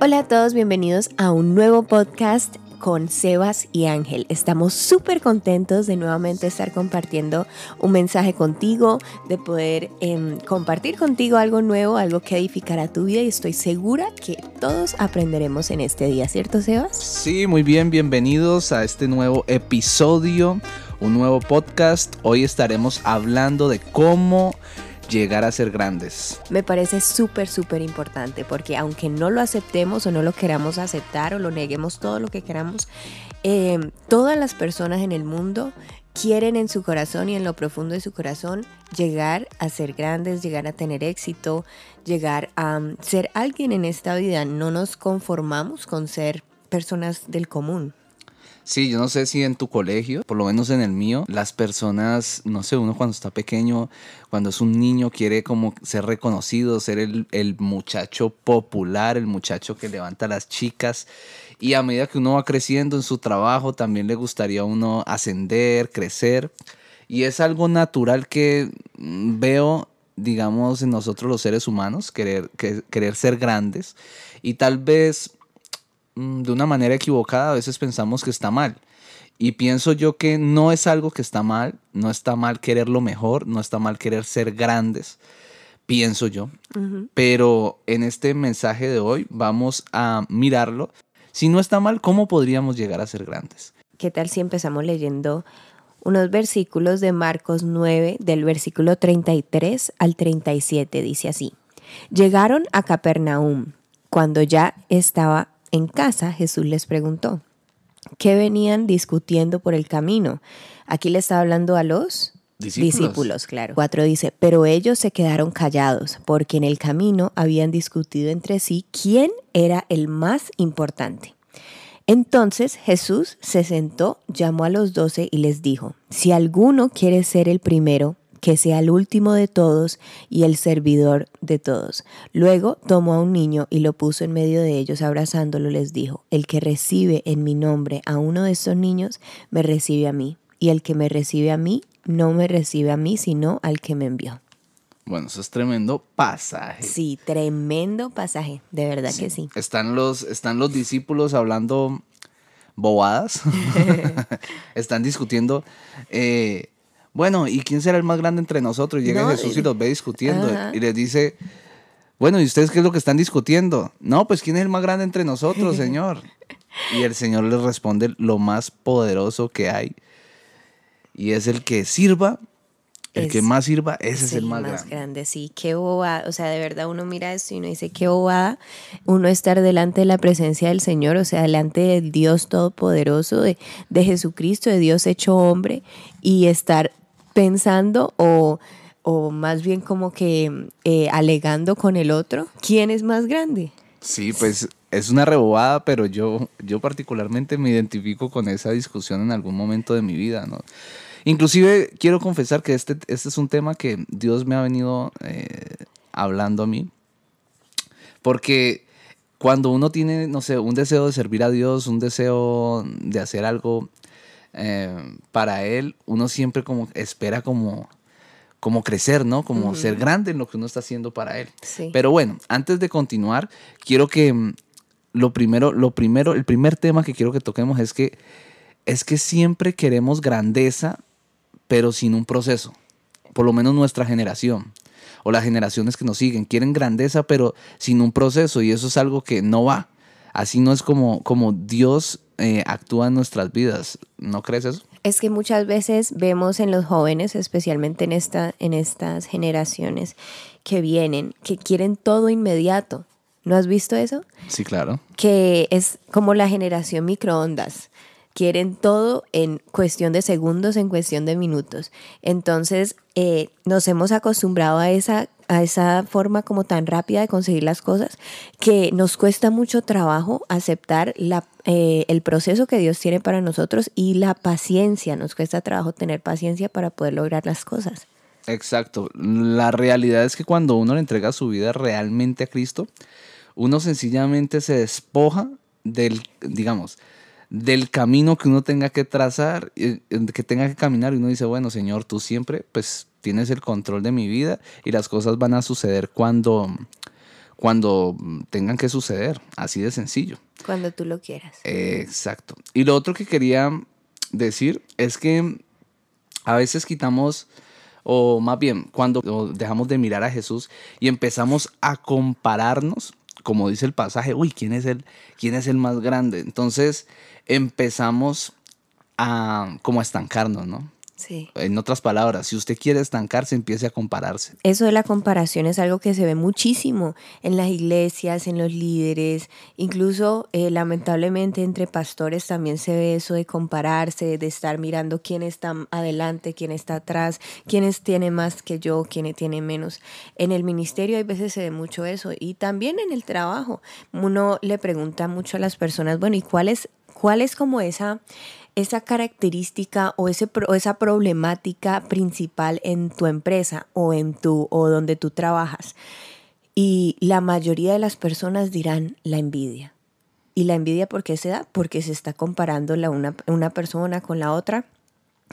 Hola a todos, bienvenidos a un nuevo podcast con Sebas y Ángel. Estamos súper contentos de nuevamente estar compartiendo un mensaje contigo, de poder em, compartir contigo algo nuevo, algo que edificará tu vida y estoy segura que todos aprenderemos en este día, ¿cierto Sebas? Sí, muy bien, bienvenidos a este nuevo episodio, un nuevo podcast. Hoy estaremos hablando de cómo llegar a ser grandes. Me parece súper, súper importante porque aunque no lo aceptemos o no lo queramos aceptar o lo neguemos todo lo que queramos, eh, todas las personas en el mundo quieren en su corazón y en lo profundo de su corazón llegar a ser grandes, llegar a tener éxito, llegar a um, ser alguien en esta vida. No nos conformamos con ser personas del común. Sí, yo no sé si en tu colegio, por lo menos en el mío, las personas, no sé, uno cuando está pequeño, cuando es un niño, quiere como ser reconocido, ser el, el muchacho popular, el muchacho que levanta a las chicas. Y a medida que uno va creciendo en su trabajo, también le gustaría a uno ascender, crecer. Y es algo natural que mm, veo, digamos, en nosotros los seres humanos, querer, que, querer ser grandes. Y tal vez de una manera equivocada a veces pensamos que está mal. Y pienso yo que no es algo que está mal, no está mal querer lo mejor, no está mal querer ser grandes, pienso yo. Pero en este mensaje de hoy vamos a mirarlo. Si no está mal, ¿cómo podríamos llegar a ser grandes? ¿Qué tal si empezamos leyendo unos versículos de Marcos 9, del versículo 33 al 37? Dice así, llegaron a Capernaum cuando ya estaba en casa, Jesús les preguntó, ¿qué venían discutiendo por el camino? Aquí le está hablando a los discípulos. claro. Cuatro dice, pero ellos se quedaron callados porque en el camino habían discutido entre sí quién era el más importante. Entonces Jesús se sentó, llamó a los doce y les dijo, si alguno quiere ser el primero, que sea el último de todos y el servidor de todos. Luego tomó a un niño y lo puso en medio de ellos, abrazándolo, les dijo, el que recibe en mi nombre a uno de estos niños, me recibe a mí, y el que me recibe a mí, no me recibe a mí, sino al que me envió. Bueno, eso es tremendo pasaje. Sí, tremendo pasaje, de verdad que sí. Están los, están los discípulos hablando bobadas, están discutiendo. Eh, bueno, ¿y quién será el más grande entre nosotros? llega Jesús y los ve discutiendo y les dice, bueno, ¿y ustedes qué es lo que están discutiendo? No, pues ¿quién es el más grande entre nosotros, Señor? y el Señor les responde lo más poderoso que hay. Y es el que sirva, el que más sirva, ese es, el, más, grande. grande. Sí, qué bobada. O sea, de verdad uno mira esto y uno dice, qué bobada uno estar delante de la presencia del Señor, o sea, delante del Dios Todopoderoso, de, de Jesucristo, de Dios hecho hombre, y estar pensando o, más bien como que eh, alegando con el otro, ¿quién es más grande? Sí, pues es una rebobada, pero yo, yo particularmente me identifico con esa discusión en algún momento de mi vida, ¿no? Inclusive quiero confesar que este, este es un tema que Dios me ha venido eh, hablando a mí, porque cuando uno tiene, no sé, un deseo de servir a Dios, un deseo de hacer algo eh, para él uno siempre como espera como, como crecer, ¿no? Como ser grande en lo que uno está haciendo para él. Pero bueno, antes de continuar, quiero que mm, lo primero, lo primero, el primer tema que quiero que toquemos es que es que siempre queremos grandeza, pero sin un proceso. Por lo menos nuestra generación o las generaciones que nos siguen quieren grandeza, pero sin un proceso y eso es algo que no va. Así no es como, como Dios eh, actúa en nuestras vidas. ¿No crees eso? Es que muchas veces vemos en los jóvenes, especialmente en, esta, en estas generaciones que vienen, que quieren todo inmediato. ¿No has visto eso? Sí, claro. Que es como la generación microondas. Quieren todo en cuestión de segundos, en cuestión de minutos. Entonces, eh, nos hemos acostumbrado a esa a esa forma como tan rápida de conseguir las cosas que nos cuesta mucho trabajo aceptar la, eh, el proceso que Dios tiene para nosotros y la paciencia. Nos cuesta trabajo tener paciencia para poder lograr las cosas. Exacto. La realidad es que cuando uno le entrega su vida realmente a Cristo, uno sencillamente se despoja del, digamos, del camino que uno tenga que trazar, que tenga que caminar y uno dice, bueno, Señor, tú siempre, pues tienes el control de mi vida y las cosas van a suceder cuando, cuando tengan que suceder, así de sencillo. Cuando tú lo quieras. exacto. Y lo otro que quería decir es que a veces quitamos, o más bien, cuando dejamos de mirar a Jesús y empezamos a compararnos, como dice el pasaje, uy, ¿quién es el, quién es el más grande? Entonces empezamos a como a estancarnos, ¿no? En otras palabras, si usted quiere estancarse, empiece a compararse. Eso de la comparación es algo que se ve muchísimo en las iglesias, en los líderes, incluso eh, lamentablemente entre pastores también se ve eso de compararse, de estar mirando quién está adelante, quién está atrás, quiénes tiene más que yo, quién tiene menos. En el ministerio hay veces se ve mucho eso y también en el trabajo. Uno le pregunta mucho a las personas, bueno, ¿y cuál es, cuál es como esa esa característica o, ese, esa problemática principal en tu empresa o en tu o donde tú trabajas. Y la mayoría de las personas dirán la envidia. ¿Y la envidia por qué se da? Porque se está comparando la una, una persona con la otra.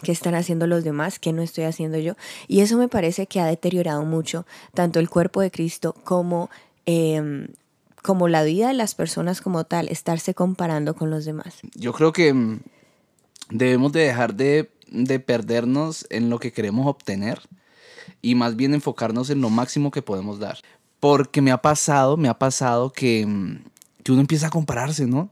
¿Qué están haciendo los demás? ¿Qué no estoy haciendo yo? Y eso me parece que ha deteriorado mucho tanto el cuerpo de Cristo como em, como la vida de las personas como tal, estarse comparando con los demás. Yo creo que mm, debemos de dejar de, perdernos en lo que queremos obtener y más bien enfocarnos en lo máximo que podemos dar. Porque me ha pasado, me ha pasado que, que uno empieza a compararse, ¿no?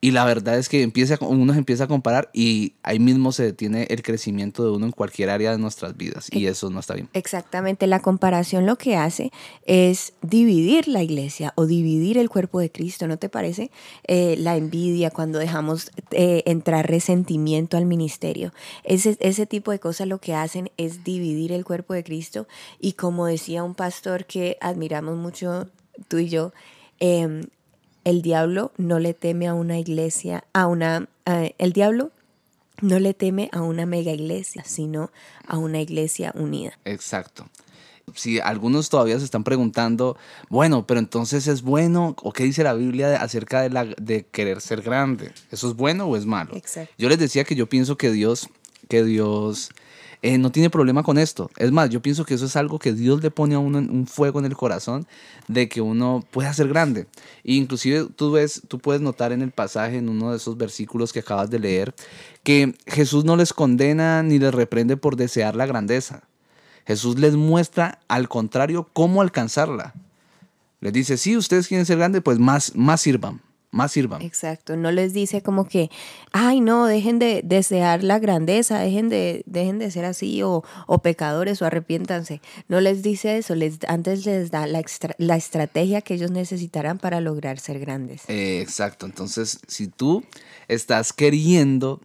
Y la verdad es que empieza, uno se empieza a comparar y ahí mismo se detiene el crecimiento de uno en cualquier área de nuestras vidas y eso no está bien. Exactamente, la comparación lo que hace es dividir la iglesia o dividir el cuerpo de Cristo, ¿no te parece? Eh, la envidia, cuando dejamos eh, entrar resentimiento al ministerio, ese, ese tipo de cosas lo que hacen es dividir el cuerpo de Cristo y como decía un pastor que admiramos mucho tú y yo, eh, el diablo no le teme a una iglesia, a una, el diablo no le teme a una mega iglesia, sino a una iglesia unida. Exacto. Si algunos todavía se están preguntando, bueno, pero entonces es bueno, o qué dice la Biblia acerca de, la, de querer ser grande, ¿eso es bueno o es malo? Exacto. Yo les decía que yo pienso que Dios, que Dios eh, no tiene problema con esto. Es más, yo pienso que eso es algo que Dios le pone a uno un fuego en el corazón de que uno pueda ser grande. E inclusive tú ves, tú puedes notar en el pasaje, en uno de esos versículos que acabas de leer, que Jesús no les condena ni les reprende por desear la grandeza. Jesús les muestra, al contrario, cómo alcanzarla. Les dice, si ustedes quieren ser grandes, pues más, más sirvan, más sirvan. Exacto, no les dice como que, ay no, dejen de desear la grandeza, dejen de, dejen de ser así o, pecadores o arrepiéntanse. No les dice eso, les, antes les da la, la estrategia que ellos necesitarán para lograr ser grandes. Eh, exacto, entonces si tú estás queriendo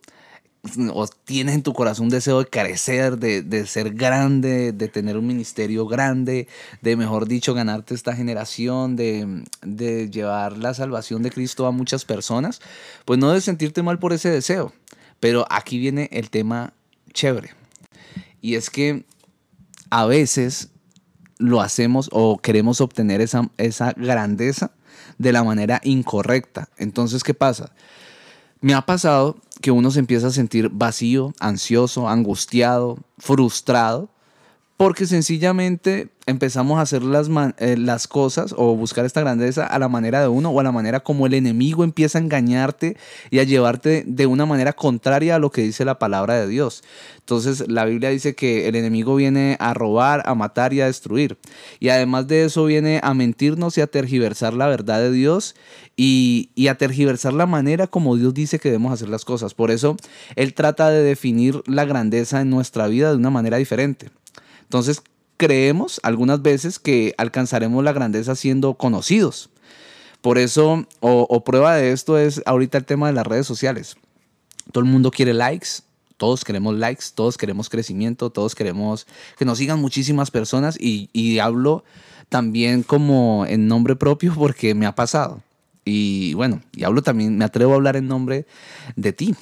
o tienes en tu corazón un deseo de crecer, de, ser grande, de tener un ministerio grande, de, mejor dicho, ganarte esta generación, de, de llevar la salvación de Cristo a muchas personas, pues no debes sentirte mal por ese deseo. Pero aquí viene el tema chévere. Y es que a veces lo hacemos o queremos obtener esa, esa grandeza de la manera incorrecta. Entonces, ¿qué pasa? Me ha pasado que uno se empieza a sentir vacío, ansioso, angustiado, frustrado, porque sencillamente empezamos a hacer las, eh, las cosas o buscar esta grandeza a la manera de uno o a la manera como el enemigo empieza a engañarte y a llevarte de una manera contraria a lo que dice la palabra de Dios. Entonces la Biblia dice que el enemigo viene a robar, a matar y a destruir. Y además de eso viene a mentirnos y a tergiversar la verdad de Dios y a tergiversar la manera como Dios dice que debemos hacer las cosas. Por eso Él trata de definir la grandeza en nuestra vida de una manera diferente. Entonces, creemos algunas veces que alcanzaremos la grandeza siendo conocidos. Por eso, o, prueba de esto es ahorita el tema de las redes sociales. Todo el mundo quiere likes, todos queremos likes, todos queremos crecimiento, todos queremos que nos sigan muchísimas personas y, y hablo también como en nombre propio porque me ha pasado. Y bueno, y hablo también, me atrevo a hablar en nombre de ti.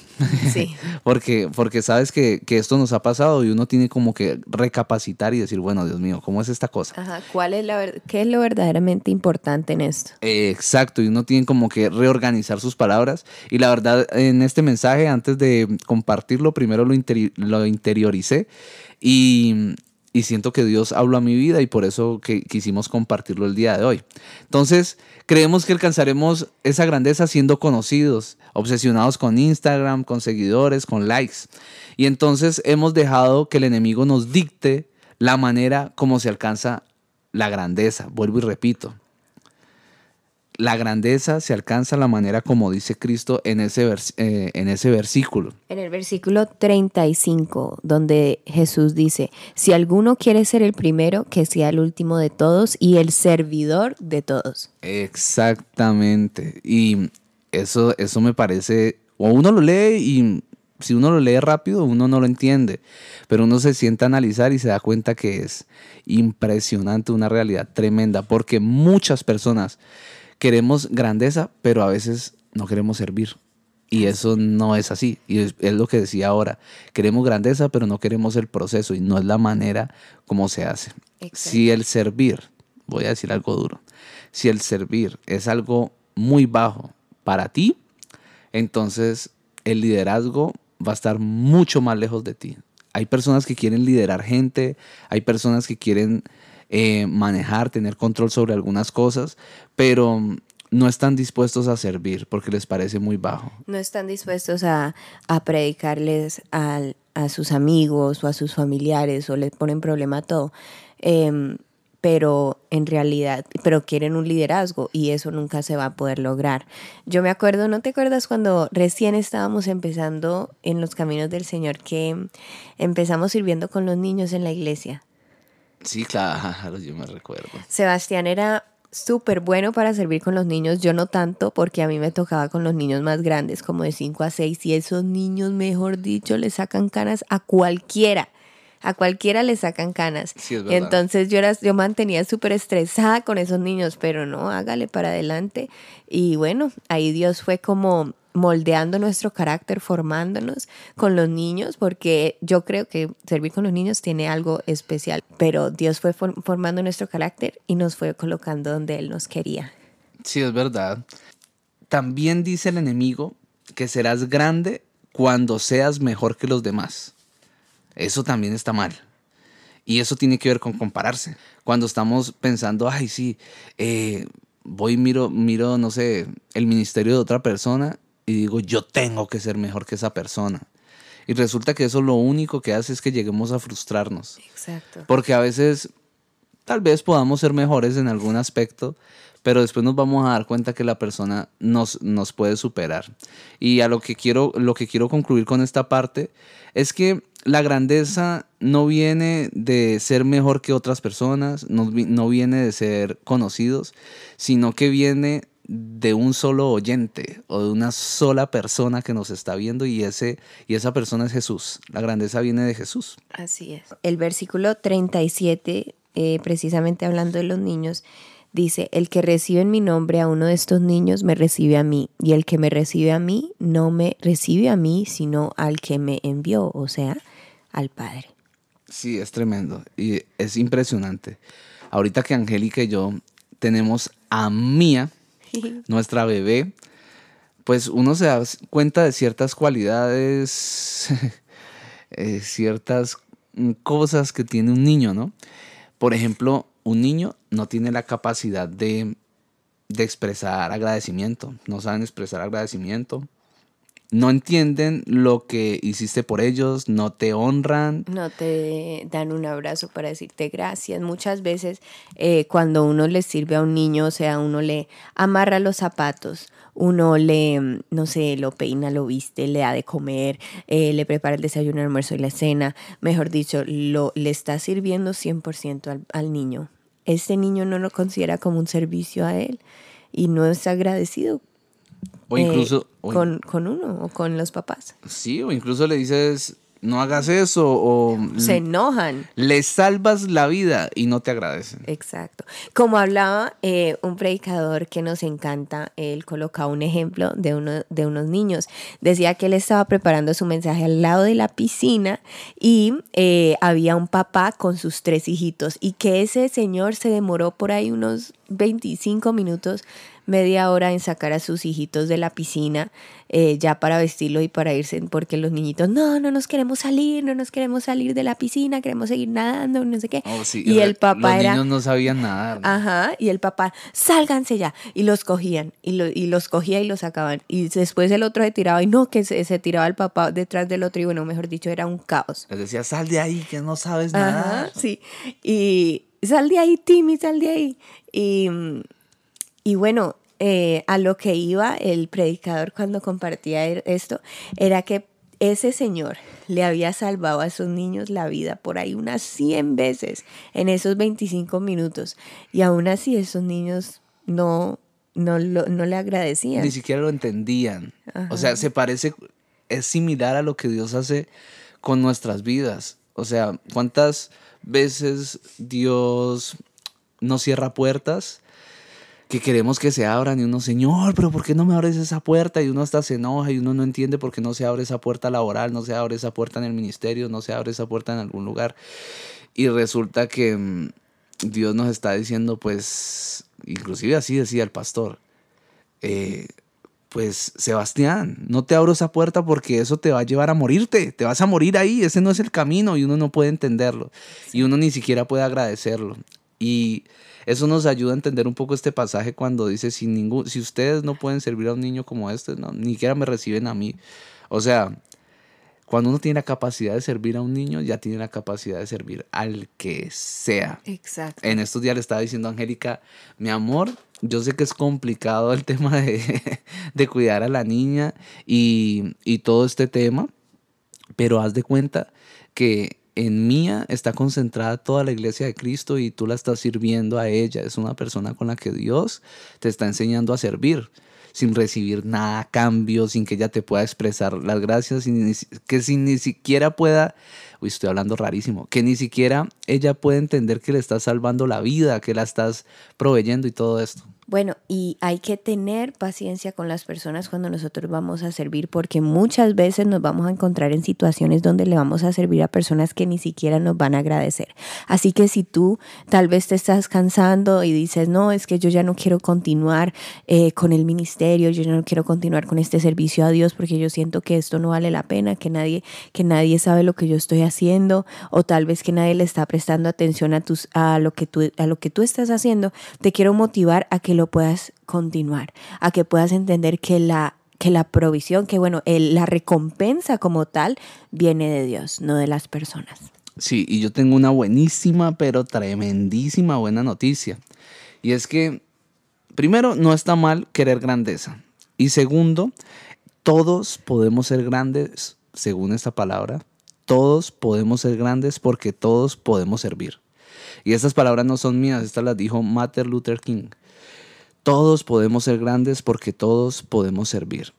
Sí. porque, porque sabes que, que, esto nos ha pasado y uno tiene como que recapacitar y decir, bueno, Dios mío, ¿cómo es esta cosa? Ajá, ¿cuál es la ¿qué es lo verdaderamente importante en esto? exacto, y uno tiene como que reorganizar sus palabras. Y la verdad, en este mensaje, antes de compartirlo, primero lo, lo interioricé y y siento que Dios habló a mi vida y por eso que quisimos compartirlo el día de hoy. Entonces, creemos que alcanzaremos esa grandeza siendo conocidos, obsesionados con Instagram, con seguidores, con likes. Y entonces hemos dejado que el enemigo nos dicte la manera como se alcanza la grandeza. Vuelvo y repito, la grandeza se alcanza la manera como dice Cristo en ese, eh, en ese versículo. En el versículo 35, donde Jesús dice, si alguno quiere ser el primero, que sea el último de todos y el servidor de todos. Exactamente. Y eso, eso me parece, o uno lo lee y si uno lo lee rápido, uno no lo entiende, pero uno se sienta a analizar y se da cuenta que es impresionante, una realidad tremenda, porque muchas personas queremos grandeza, pero a veces no queremos servir. Y eso no es así. Y es, lo que decía ahora. Queremos grandeza, pero no queremos el proceso y no es la manera como se hace. Si el servir, voy a decir algo duro, si el servir es algo muy bajo para ti, entonces el liderazgo va a estar mucho más lejos de ti. Hay personas que quieren liderar gente, hay personas que quieren eh, manejar, tener control sobre algunas cosas, pero no están dispuestos a servir porque les parece muy bajo. No están dispuestos a, predicarles a sus amigos o a sus familiares o les ponen problema a todo. Em, pero en realidad, pero quieren un liderazgo y eso nunca se va a poder lograr. Yo me acuerdo, ¿no te acuerdas cuando recién estábamos empezando en los caminos del Señor que empezamos sirviendo con los niños en la iglesia? Sí, claro, yo me recuerdo. Sebastián era súper bueno para servir con los niños, yo no tanto porque a mí me tocaba con los niños más grandes, como de 5 a 6, y esos niños, mejor dicho, le sacan canas a cualquiera. A cualquiera le sacan canas. Sí, es Entonces yo, era, yo mantenía súper estresada con esos niños, pero no, hágale para adelante. Y bueno, ahí Dios fue como moldeando nuestro carácter, formándonos con los niños, porque yo creo que servir con los niños tiene algo especial, pero Dios fue formando nuestro carácter y nos fue colocando donde Él nos quería. Sí, es verdad. También dice el enemigo que serás grande cuando seas mejor que los demás. Eso también está mal. Y eso tiene que ver con compararse. Cuando estamos pensando, ay, sí, eh, voy miro, miro, no sé, el ministerio de otra persona y digo, yo tengo que ser mejor que esa persona. Y resulta que eso lo único que hace es que lleguemos a frustrarnos. Exacto. Porque a veces tal vez podamos ser mejores en algún aspecto, pero después nos vamos a dar cuenta que la persona nos, nos puede superar. Y a lo que, quiero, lo que quiero concluir con esta parte es que la grandeza no viene de ser mejor que otras personas, no, no viene de ser conocidos, sino que viene de un solo oyente o de una sola persona que nos está viendo y, ese, y esa persona es Jesús. La grandeza viene de Jesús. Así es. El versículo 37, eh, precisamente hablando de los niños, dice, el que recibe en mi nombre a uno de estos niños me recibe a mí y el que me recibe a mí no me recibe a mí, sino al que me envió, o sea, al Padre. Sí, es tremendo y es impresionante. Ahorita que Angélica y yo tenemos a Mía, nuestra bebé, pues uno se da cuenta de ciertas cualidades, eh, ciertas cosas que tiene un niño, ¿no? Por ejemplo, un niño no tiene la capacidad de, de expresar agradecimiento, no saben expresar agradecimiento, no entienden lo que hiciste por ellos, no te honran. No te dan un abrazo para decirte gracias. Muchas veces eh, cuando uno le sirve a un niño, o sea, uno le amarra los zapatos, uno le, no sé, lo peina, lo viste, le da de comer, eh, le prepara el desayuno, el almuerzo y la cena, mejor dicho, lo, le está sirviendo 100% al, al niño. Este niño no lo considera como un servicio a él y no es agradecido o incluso... Eh, con, con, uno o con los papás. Sí, o incluso le dices, no hagas eso o... Se enojan. Le salvas la vida y no te agradecen. Exacto. Como hablaba eh, un predicador que nos encanta, él colocaba un ejemplo de, uno, de unos niños. Decía que él estaba preparando su mensaje al lado de la piscina y eh, había un papá con sus tres hijitos y que ese señor se demoró por ahí unos 25 minutos, media hora en sacar a sus hijitos de la piscina eh, ya para vestirlo y para irse, porque los niñitos, no, no nos queremos salir, no nos queremos salir de la piscina, queremos seguir nadando, no sé qué. Oh, sí, y el papá los era... niños no sabían nadar. Ajá, y el papá, sálganse ya. Y los cogían, y, lo- y los cogía y los sacaban. Y después el otro se tiraba, y no, que se, se tiraba el papá detrás del otro, y bueno, mejor dicho, era un caos. Les decía, sal de ahí, que no sabes Ajá, nadar. sí. Y sal de ahí, Timmy, sal de ahí. Y, y bueno, eh, a lo que iba el predicador cuando compartía er- esto, era que ese señor le había salvado a esos niños la vida por ahí unas 100 veces en esos 25 minutos. Y aún así esos niños no, no, lo- no le agradecían. Ni siquiera lo entendían. O sea, se parece, es similar a lo que Dios hace con nuestras vidas. O sea, ¿cuántas veces Dios nos cierra puertas que queremos que se abran y uno, Señor, pero ¿por qué no me abres esa puerta? Y uno hasta se enoja y uno no entiende por qué no se abre esa puerta laboral, no se abre esa puerta en el ministerio, no se abre esa puerta en algún lugar. Y resulta que mm, Dios nos está diciendo, pues, inclusive así decía el pastor, eh, pues Sebastián, no te abro esa puerta porque eso te va a llevar a morirte, te vas a morir ahí, ese no es el camino y uno no puede entenderlo y uno ni siquiera puede agradecerlo. Y eso nos ayuda a entender un poco este pasaje cuando dice, si, ningún, si ustedes no pueden servir a un niño como este, no, ni siquiera me reciben a mí. O sea, cuando uno tiene la capacidad de servir a un niño, ya tiene la capacidad de servir al que sea. Exacto. En estos días le estaba diciendo a Angélica, mi amor, yo sé que es complicado el tema de, de cuidar a la niña y, y todo este tema, pero haz de cuenta que en mía está concentrada toda la iglesia de Cristo y tú la estás sirviendo a ella. Es una persona con la que Dios te está enseñando a servir sin recibir nada a cambio, sin que ella te pueda expresar las gracias, sin que sin ni siquiera pueda, uy, estoy hablando rarísimo, que ni siquiera ella puede entender que le estás salvando la vida, que la estás proveyendo y todo esto. Bueno, y hay que tener paciencia con las personas cuando nosotros vamos a servir, porque muchas veces nos vamos a encontrar en situaciones donde le vamos a servir a personas que ni siquiera nos van a agradecer. Así que si tú tal vez te estás cansando y dices, no, es que yo ya no quiero continuar eh, con el ministerio, yo ya no quiero continuar con este servicio a Dios porque yo siento que esto no vale la pena, que nadie, que nadie sabe lo que yo estoy haciendo, o tal vez que nadie le está prestando atención a, tus, a, lo, que tú, a lo que tú estás haciendo, te quiero motivar a que lo puedas continuar, a que puedas entender que la que la provisión, que bueno, la recompensa como tal viene de Dios, no de las personas. Sí, y yo tengo una buenísima, pero tremendísima buena noticia. Y es que, primero, no está mal querer grandeza. Y segundo, todos podemos ser grandes, según esta palabra. Todos podemos ser grandes porque todos podemos servir. Y estas palabras no son mías, estas las dijo Martin Luther King. Todos podemos ser grandes porque todos podemos servir.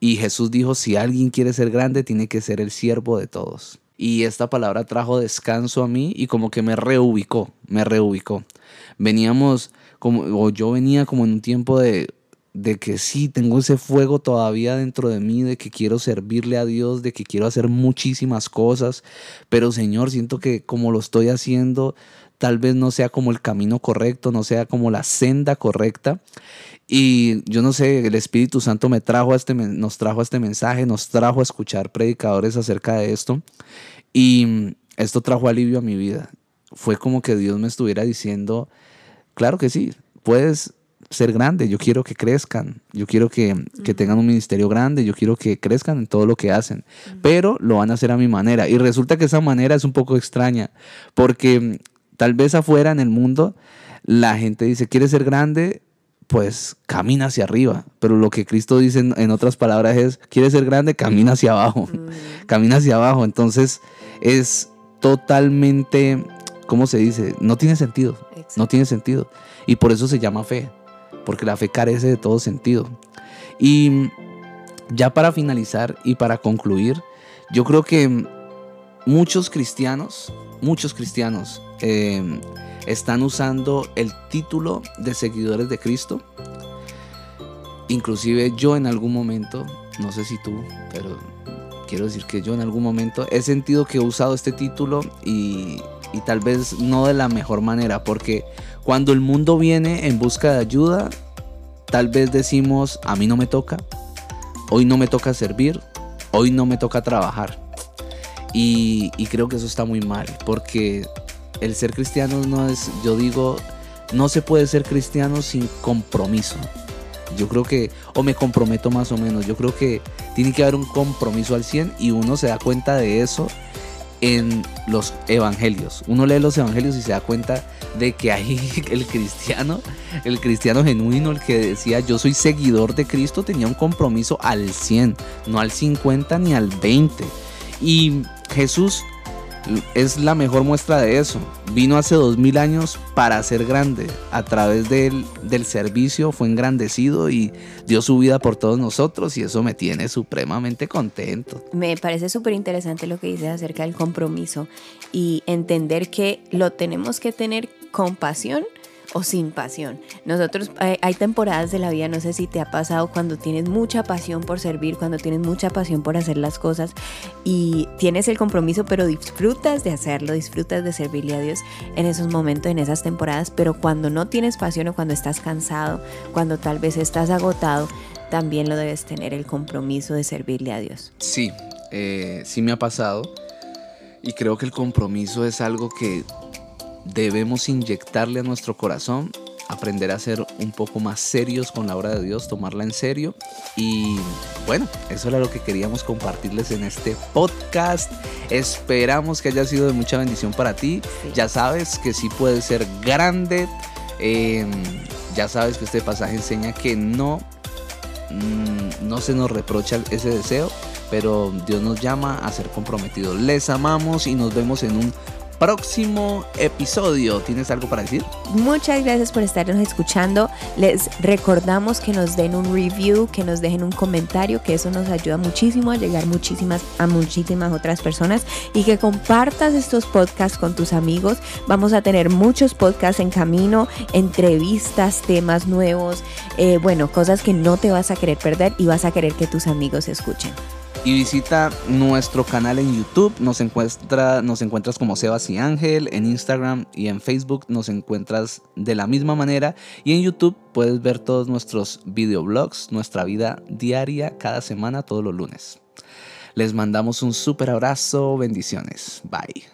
Y Jesús dijo, si alguien quiere ser grande, tiene que ser el siervo de todos. Y esta palabra trajo descanso a mí y como que me reubicó, me reubicó. Veníamos, como, o yo venía como en un tiempo de, de que sí, tengo ese fuego todavía dentro de mí, de que quiero servirle a Dios, de que quiero hacer muchísimas cosas, pero Señor, siento que como lo estoy haciendo, tal vez no sea como el camino correcto, no sea como la senda correcta. Y yo no sé, el Espíritu Santo me trajo a este, nos trajo a este mensaje, nos trajo a escuchar predicadores acerca de esto. Y esto trajo alivio a mi vida. Fue como que Dios me estuviera diciendo, claro que sí, puedes ser grande, yo quiero que crezcan, yo quiero que, que tengan un ministerio grande, yo quiero que crezcan en todo lo que hacen, pero lo van a hacer a mi manera. Y resulta que esa manera es un poco extraña, porque tal vez afuera en el mundo la gente dice, ¿quieres ser grande? Pues camina hacia arriba, pero lo que Cristo dice en, en otras palabras es, ¿quieres ser grande? Camina hacia abajo, camina hacia abajo. Entonces es totalmente, ¿cómo se dice? No tiene sentido, no tiene sentido. Y por eso se llama fe, porque la fe carece de todo sentido. Y ya para finalizar y para concluir, yo creo que muchos cristianos, muchos cristianos eh, están usando el título de seguidores de Cristo. Inclusive yo en algún momento, no sé si tú, pero quiero decir que yo en algún momento he sentido que he usado este título y, y tal vez no de la mejor manera, porque cuando el mundo viene en busca de ayuda, tal vez decimos, a mí no me toca, hoy no me toca servir, hoy no me toca trabajar. Y, y creo que eso está muy mal, porque el ser cristiano no es, yo digo, no se puede ser cristiano sin compromiso. Yo creo que, o me comprometo más o menos, yo creo que tiene que haber un compromiso al 100 y uno se da cuenta de eso en los evangelios. Uno lee los evangelios y se da cuenta de que ahí el cristiano, el cristiano genuino, el que decía yo soy seguidor de Cristo, tenía un compromiso al 100, no al 50 ni al 20. Y Jesús es la mejor muestra de eso. Vino hace dos mil años para ser grande. A través del, del, servicio fue engrandecido y dio su vida por todos nosotros y eso me tiene supremamente contento. Me parece súper interesante lo que dices acerca del compromiso y entender que lo tenemos que tener con pasión o sin pasión. Nosotros hay temporadas de la vida, no sé si te ha pasado cuando tienes mucha pasión por servir, cuando tienes mucha pasión por hacer las cosas y tienes el compromiso, pero disfrutas de hacerlo, disfrutas de servirle a Dios en esos momentos, en esas temporadas, pero cuando no tienes pasión o cuando estás cansado, cuando tal vez estás agotado, también lo debes tener el compromiso de servirle a Dios. Sí, eh, sí me ha pasado y creo que el compromiso es algo que debemos inyectarle a nuestro corazón, aprender a ser un poco más serios con la obra de Dios, tomarla en serio. Y bueno, eso era lo que queríamos compartirles en este podcast. Esperamos que haya sido de mucha bendición para ti. Ya sabes que sí puede ser grande. Em, ya sabes que este pasaje enseña que no, mm, no se nos reprocha ese deseo, pero Dios nos llama a ser comprometidos. Les amamos y nos vemos en un próximo episodio. ¿Tienes algo para decir? Muchas gracias por estarnos escuchando. Les recordamos que nos den un review, que nos dejen un comentario, que eso nos ayuda muchísimo a llegar muchísimas, a muchísimas otras personas y que compartas estos podcasts con tus amigos. Vamos a tener muchos podcasts en camino, entrevistas, temas nuevos, eh, bueno, cosas que no te vas a querer perder y vas a querer que tus amigos escuchen y visita nuestro canal en YouTube. Nos, encuentra, nos encuentras como Sebas y Ángel. En Instagram y en Facebook nos encuentras de la misma manera. Y en YouTube puedes ver todos nuestros videoblogs, nuestra vida diaria cada semana, todos los lunes. Les mandamos un súper abrazo. Bendiciones. Bye.